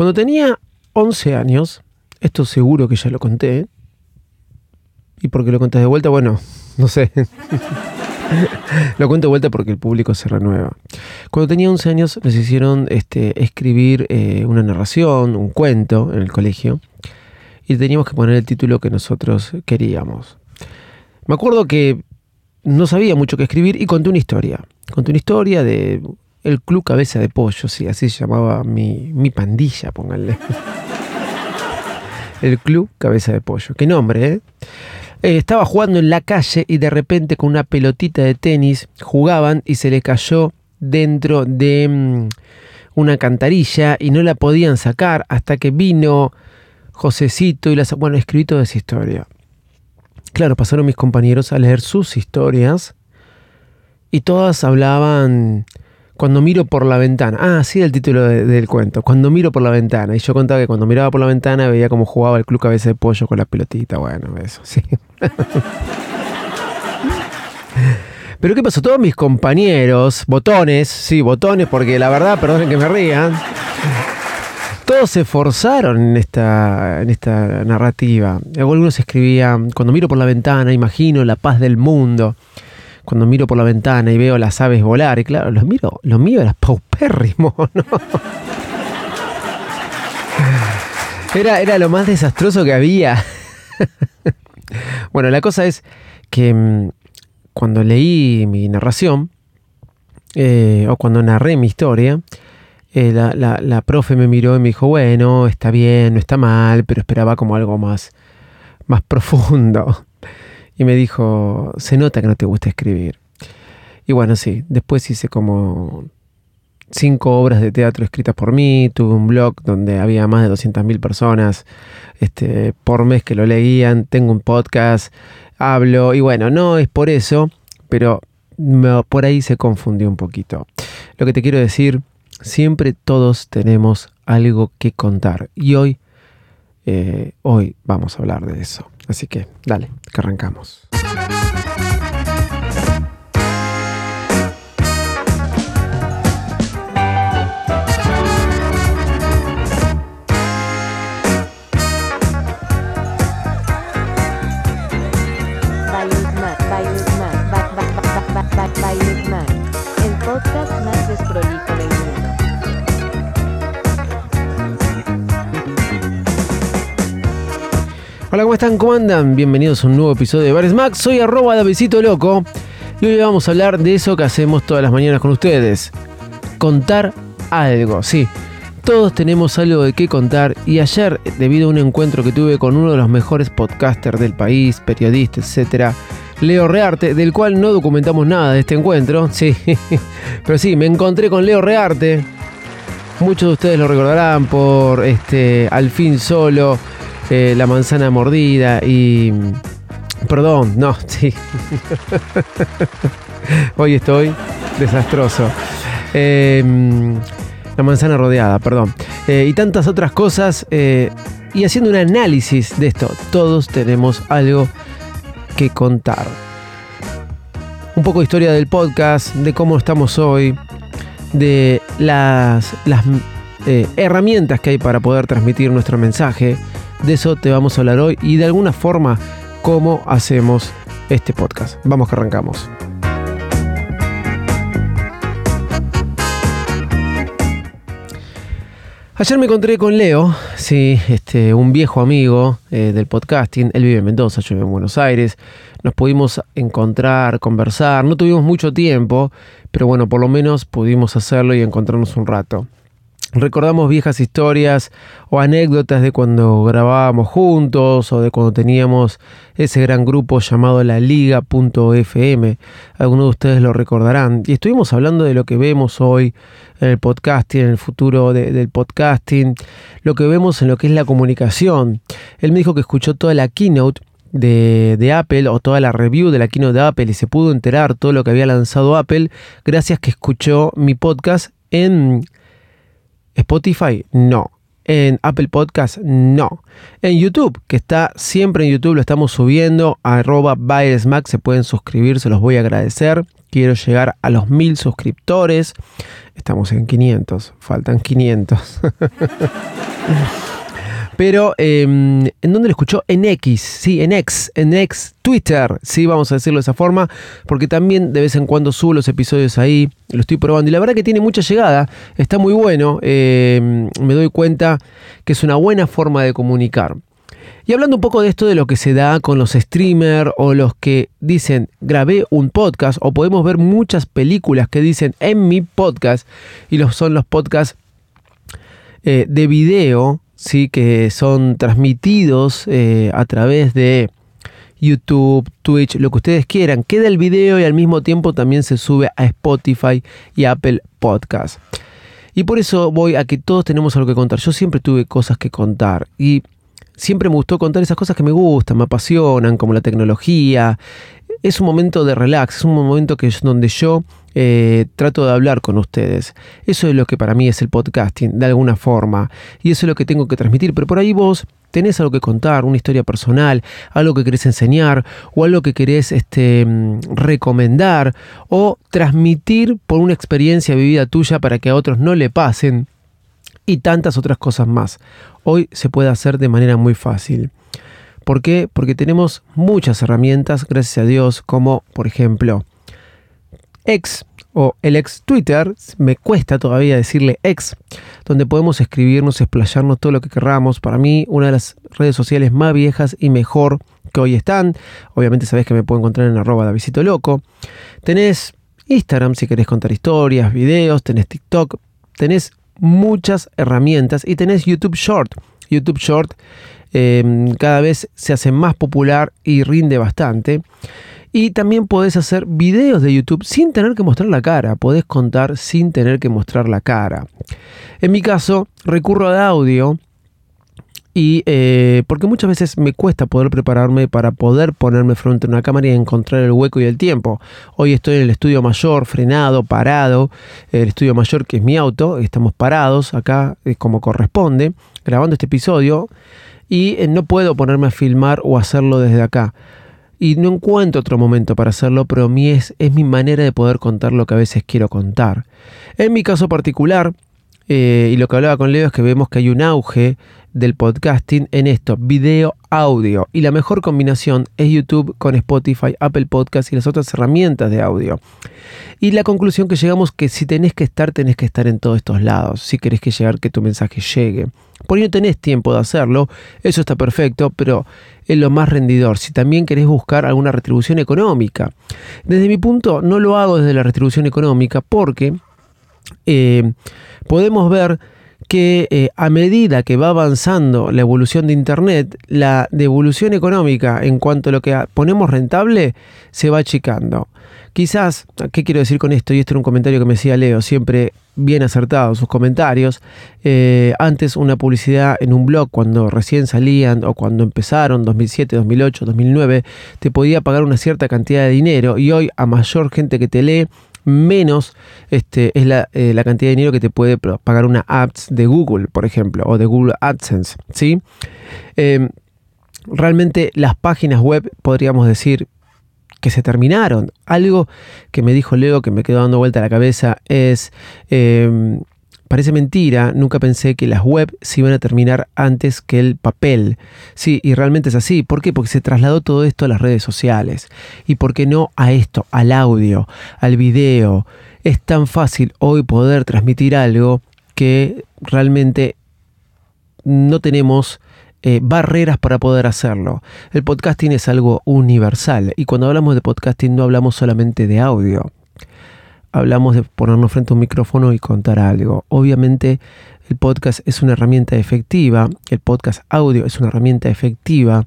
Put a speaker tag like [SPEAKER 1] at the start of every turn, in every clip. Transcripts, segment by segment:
[SPEAKER 1] Cuando tenía 11 años, esto seguro que ya lo conté, y porque lo conté de vuelta, bueno, no sé. lo cuento de vuelta porque el público se renueva. Cuando tenía 11 años nos hicieron este, escribir eh, una narración, un cuento en el colegio, y teníamos que poner el título que nosotros queríamos. Me acuerdo que no sabía mucho qué escribir y conté una historia. Conté una historia de el Club Cabeza de Pollo, sí, así se llamaba mi, mi pandilla, pónganle. el Club Cabeza de Pollo. Qué nombre, ¿eh? ¿eh? Estaba jugando en la calle y de repente con una pelotita de tenis jugaban y se le cayó dentro de mm, una cantarilla y no la podían sacar hasta que vino Josecito y las... Bueno, escribí toda esa historia. Claro, pasaron mis compañeros a leer sus historias y todas hablaban cuando miro por la ventana. Ah, sí, el título del cuento. Cuando miro por la ventana. Y yo contaba que cuando miraba por la ventana veía cómo jugaba el club cabeza de pollo con la pelotita. Bueno, eso, sí. Pero ¿qué pasó? Todos mis compañeros, botones, sí, botones, porque la verdad, perdonen que me rían, todos se esforzaron en esta, en esta narrativa. Algunos escribían, cuando miro por la ventana, imagino la paz del mundo cuando miro por la ventana y veo las aves volar, y claro, los miro, lo mío era paupérrimo, ¿no? Era, era lo más desastroso que había. bueno, la cosa es que mm, cuando leí mi narración, eh, o cuando narré mi historia, eh, la, la, la, profe me miró y me dijo, bueno, está bien, no está mal, pero esperaba como algo más, más profundo y me dijo, se nota que no te gusta escribir. Y bueno, sí, después hice como cinco obras de teatro escritas por mí, tuve un blog donde había más de 200.000 personas este, por mes que lo leían, tengo un podcast, hablo, y bueno, no es por eso, pero por ahí se confundió un poquito. Lo que te quiero decir, siempre todos tenemos algo que contar, y hoy, eh, hoy vamos a hablar de eso. Así que, dale, que arrancamos. ¿Cómo están? ¿Cómo andan? Bienvenidos a un nuevo episodio de Bares Max. Soy arroba Davidito Loco y hoy vamos a hablar de eso que hacemos todas las mañanas con ustedes. Contar algo, sí. Todos tenemos algo de qué contar y ayer, debido a un encuentro que tuve con uno de los mejores podcasters del país, periodista, etcétera, Leo Rearte, del cual no documentamos nada de este encuentro, sí, pero sí, me encontré con Leo Rearte. Muchos de ustedes lo recordarán por este Al fin solo, eh, la manzana mordida y... Perdón, no, sí. Hoy estoy desastroso. Em, la manzana rodeada, perdón. Eh, y tantas otras cosas. Eh, y haciendo un análisis de esto, todos tenemos algo que contar. Un poco de historia del podcast, de cómo estamos hoy, de las, las herramientas que hay para poder transmitir nuestro mensaje de eso te vamos a hablar hoy y de alguna forma cómo hacemos este podcast. Vamos que arrancamos. Ayer me encontré con Leo, sí, este, un viejo amigo eh, del podcasting. Él vive en Mendoza, yo vivo en Buenos Aires. Nos pudimos encontrar, conversar. No tuvimos mucho tiempo, pero bueno, por lo menos pudimos hacerlo y encontrarnos un rato. Recordamos viejas historias o anécdotas de cuando grabábamos juntos o de cuando teníamos ese gran grupo llamado la Liga.fm. Algunos de ustedes lo recordarán. Y estuvimos hablando de lo que vemos hoy en el podcasting, en el futuro del podcasting, lo que vemos en lo que es la comunicación. Él me dijo que escuchó toda la keynote de, de, Apple o toda la review de la keynote de Apple y se pudo enterar todo lo que había lanzado Apple gracias que escuchó mi podcast en Spotify, no. En Apple Podcast, no. En YouTube, que está siempre en YouTube, lo estamos subiendo. Arroba Max, se pueden suscribir, se los voy a agradecer. Quiero llegar a los mil suscriptores. Estamos en 500, faltan 500. Pero, em, ¿en dónde lo escuchó? En X, sí, en X, en X, Twitter, sí, vamos a decirlo de esa forma, porque también de vez en cuando subo los episodios ahí, lo estoy probando y la verdad que tiene mucha llegada, está muy bueno, em, me doy cuenta que es una buena forma de comunicar. Y hablando un poco de esto de lo que se da con los streamers o los que dicen grabé un podcast o podemos ver muchas películas que dicen en mi podcast y los, son los podcasts eh, de video ¿sí? que son transmitidos eh, a través de YouTube, Twitch, lo que ustedes quieran. Queda el video y al mismo tiempo también se sube a Spotify y Apple Podcast. Y por eso voy a que todos tenemos algo que contar. Yo siempre tuve cosas que contar y siempre me gustó contar esas cosas que me gustan, me apasionan, como la tecnología, es un momento de relax, es un momento que es donde yo eh, trato de hablar con ustedes. Eso es lo que para mí es el podcasting, de alguna forma. Y eso es lo que tengo que transmitir. Pero por ahí vos tenés algo que contar, una historia personal, algo que querés enseñar o algo que querés este, mm, recomendar o transmitir por una experiencia vivida tuya para que a otros no le pasen y tantas otras cosas más. Hoy se puede hacer de manera muy fácil. ¿Por qué? Porque tenemos muchas herramientas, gracias a Dios, como por ejemplo X o el ex Twitter, me cuesta todavía decirle ex, donde podemos escribirnos, explayarnos todo lo que querramos. Para mí, una de las redes sociales más viejas y mejor que hoy están. Obviamente sabés que me puedo encontrar en arroba Davisito Loco. Tenés Instagram si querés contar historias, videos, tenés TikTok, tenés muchas herramientas y tenés YouTube Short. YouTube Short Em, cada vez se hace más popular y rinde bastante. Y también podés hacer videos de YouTube sin tener que mostrar la cara, podés contar sin tener que mostrar la cara. En mi caso, recurro al audio y eh, porque muchas veces me cuesta poder prepararme para poder ponerme frente a una cámara y encontrar el hueco y el tiempo. Hoy estoy en el estudio mayor, frenado, parado, el estudio mayor que es mi auto, estamos parados acá como corresponde, grabando este episodio y eh, no puedo ponerme a filmar o hacerlo desde acá. Y no encuentro otro momento para hacerlo, pero es, es mi manera de poder contar lo que a veces quiero contar. En mi caso particular, eh, y lo que hablaba con Leo es que vemos que hay un auge del podcasting en esto, video, audio. Y la mejor combinación es YouTube con Spotify, Apple Podcast y las otras herramientas de audio. Y la conclusión que llegamos que si tenés que estar, tenés que estar en todos estos lados. Si querés que llegar, que tu mensaje llegue. Por ahí no tenés tiempo de hacerlo, eso está perfecto, pero es lo más rendidor. Si también querés buscar alguna retribución económica. Desde mi punto, no lo hago desde la retribución económica porque eh, podemos ver que eh, a medida que va avanzando la evolución de Internet, la devolución económica en cuanto a lo que ponemos rentable se va achicando. Quizás, ¿qué quiero decir con esto? Y esto era un comentario que me decía Leo, siempre bien acertado sus comentarios. Eh, antes una publicidad en un blog, cuando recién salían o cuando empezaron, 2007, 2008, 2009, te podía pagar una cierta cantidad de dinero y hoy a mayor gente que te lee, menos este, es la, eh, la, cantidad de dinero que te puede pagar una ads de Google, por ejemplo, o de Google AdSense. ¿sí? Em, realmente las páginas web, podríamos decir, que se terminaron. Algo que me dijo Leo que me quedó dando vuelta a la cabeza es em, Parece mentira, nunca pensé que las web se iban a terminar antes que el papel. Sí, y realmente es así. ¿Por qué? Porque se trasladó todo esto a las redes sociales. ¿Y por qué no a esto, al audio, al video? Es tan fácil hoy poder transmitir algo que realmente no tenemos eh, barreras para poder hacerlo. El podcasting es algo universal y cuando hablamos de podcasting no hablamos solamente de audio hablamos de ponernos frente a un micrófono y contar algo. Obviamente el podcast es una herramienta efectiva, el podcast audio es una herramienta efectiva,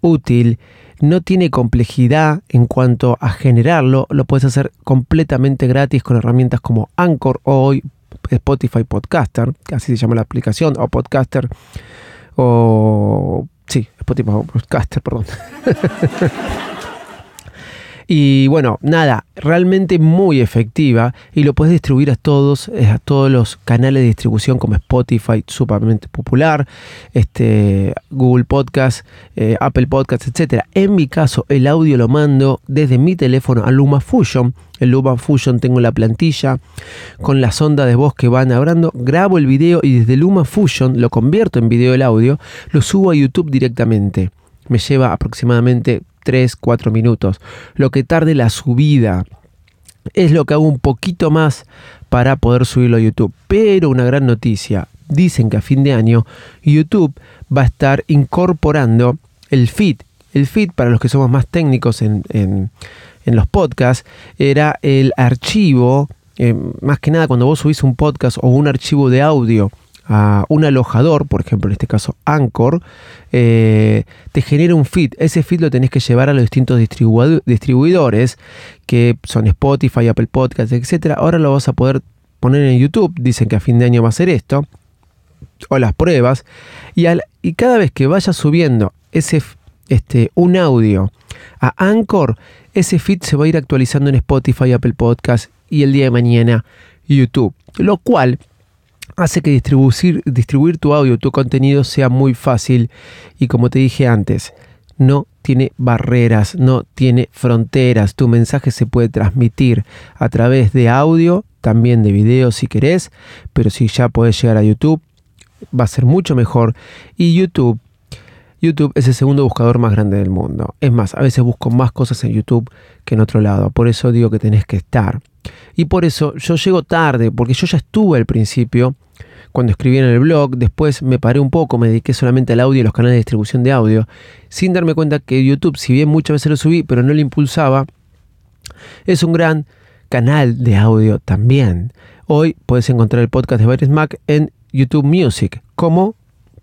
[SPEAKER 1] útil, no tiene complejidad en cuanto a generarlo, lo puedes hacer completamente gratis con herramientas como Anchor o hoy Spotify Podcaster, así se llama la aplicación, o Podcaster, o... Sí, Spotify Podcaster, perdón. Y bueno, nada, realmente muy efectiva y lo puedes distribuir a todos, eh, a todos los canales de distribución como Spotify, sumamente popular, este, Google Podcast, eh, Apple Podcast, etc. En mi caso, el audio lo mando desde mi teléfono a LumaFusion. El LumaFusion tengo la plantilla con las ondas de voz que van hablando, grabo el video y desde LumaFusion lo convierto en video el audio, lo subo a YouTube directamente. Me lleva aproximadamente 3, 4 minutos. Lo que tarde la subida es lo que hago un poquito más para poder subirlo a YouTube. Pero una gran noticia, dicen que a fin de año YouTube va a estar incorporando el feed. El feed, para los que somos más técnicos en, en, los podcasts, era el archivo, eh, más que nada cuando vos subís un podcast o un archivo de audio a un alojador, por ejemplo en este caso Anchor, eh, te genera un feed. Ese feed lo tenés que llevar a los distintos distribuidores, que son Spotify, Apple Podcasts, etc. Ahora lo vas a poder poner en YouTube, dicen que a fin de año va a ser esto, o las pruebas, y, y cada vez que vayas subiendo ese, este, un audio a Anchor, ese feed se va a ir actualizando en Spotify, Apple Podcasts y el día de mañana YouTube. Lo cual hace que distribuir, tu audio, tu contenido sea muy fácil y como te dije antes, no tiene barreras, no tiene fronteras. Tu mensaje se puede transmitir a través de audio, también de video si querés, pero si ya puedes llegar a YouTube, va a ser mucho mejor. Y YouTube, YouTube es el segundo buscador más grande del mundo. Es más, a veces busco más cosas en YouTube que en otro lado. Por eso digo que tenés que estar. Y por eso yo llego tarde, porque yo ya estuve al principio cuando escribí en el blog, después me paré un poco, me dediqué solamente al audio y los canales de distribución de audio, sin darme cuenta que YouTube, si bien muchas veces lo subí, pero no lo impulsaba, es un gran canal de audio también. Hoy puedes encontrar el podcast de Virus Mac en YouTube Music como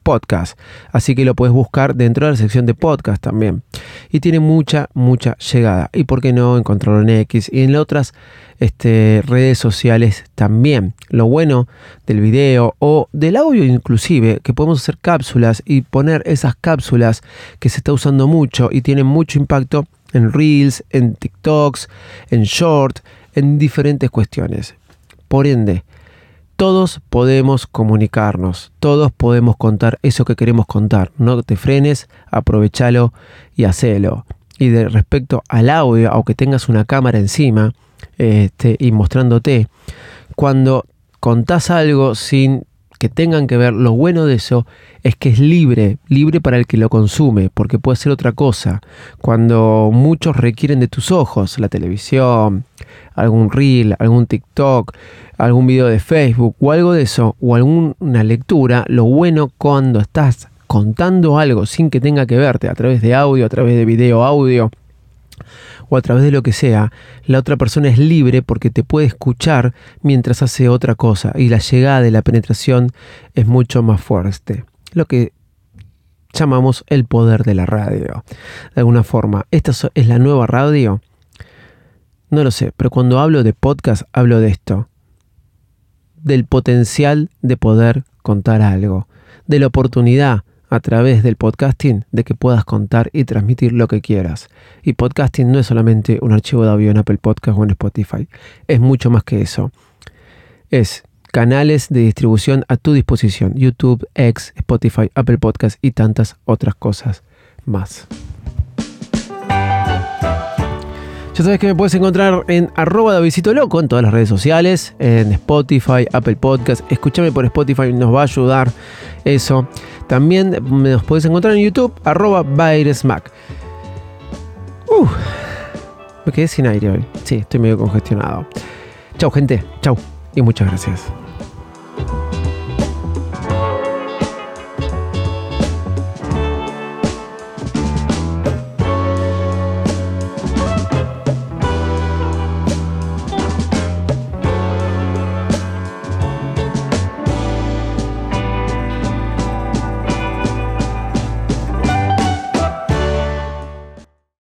[SPEAKER 1] podcast. Así que lo puedes buscar dentro de la sección de podcast también. Y tiene mucha, mucha llegada. Y por qué no encontrarlo en X y en otras este, redes sociales también. Lo bueno del video o del audio inclusive, que podemos hacer cápsulas y poner esas cápsulas que se está usando mucho y tienen mucho impacto en Reels, en TikToks, en Short, en diferentes cuestiones. Por ende, todos podemos comunicarnos, todos podemos contar eso que queremos contar. No te frenes, aprovechalo y hacelo. Y de respecto al audio, aunque tengas una cámara encima este, y mostrándote, cuando contás algo sin que tengan que ver, lo bueno de eso es que es libre, libre para el que lo consume, porque puede ser otra cosa. Cuando muchos requieren de tus ojos, la televisión, algún reel, algún TikTok, algún video de Facebook o algo de eso, o alguna lectura, lo bueno cuando estás contando algo sin que tenga que verte a través de audio, a través de video, audio, o a través de lo que sea, la otra persona es libre porque te puede escuchar mientras hace otra cosa y la llegada de la penetración es mucho más fuerte. Lo que llamamos el poder de la radio. De alguna forma, ¿esta es la nueva radio? No lo sé, pero cuando hablo de podcast hablo de esto. Del potencial de poder contar algo. De la oportunidad a través del podcasting de que puedas contar y transmitir lo que quieras. Y podcasting no es solamente un archivo de audio en Apple Podcast o en Spotify. Es mucho más que eso. Es canales de distribución a tu disposición. YouTube, X, Spotify, Apple Podcast y tantas otras cosas más. Ya sabes que me puedes encontrar en arroba Davidito Loco en todas las redes sociales, en Spotify, Apple Podcast. Escúchame por Spotify, nos va a ayudar eso. También nos puedes encontrar en YouTube, arroba Mac. Uh, me quedé sin aire hoy. Sí, estoy medio congestionado. Chau, gente. Chau. Y muchas gracias.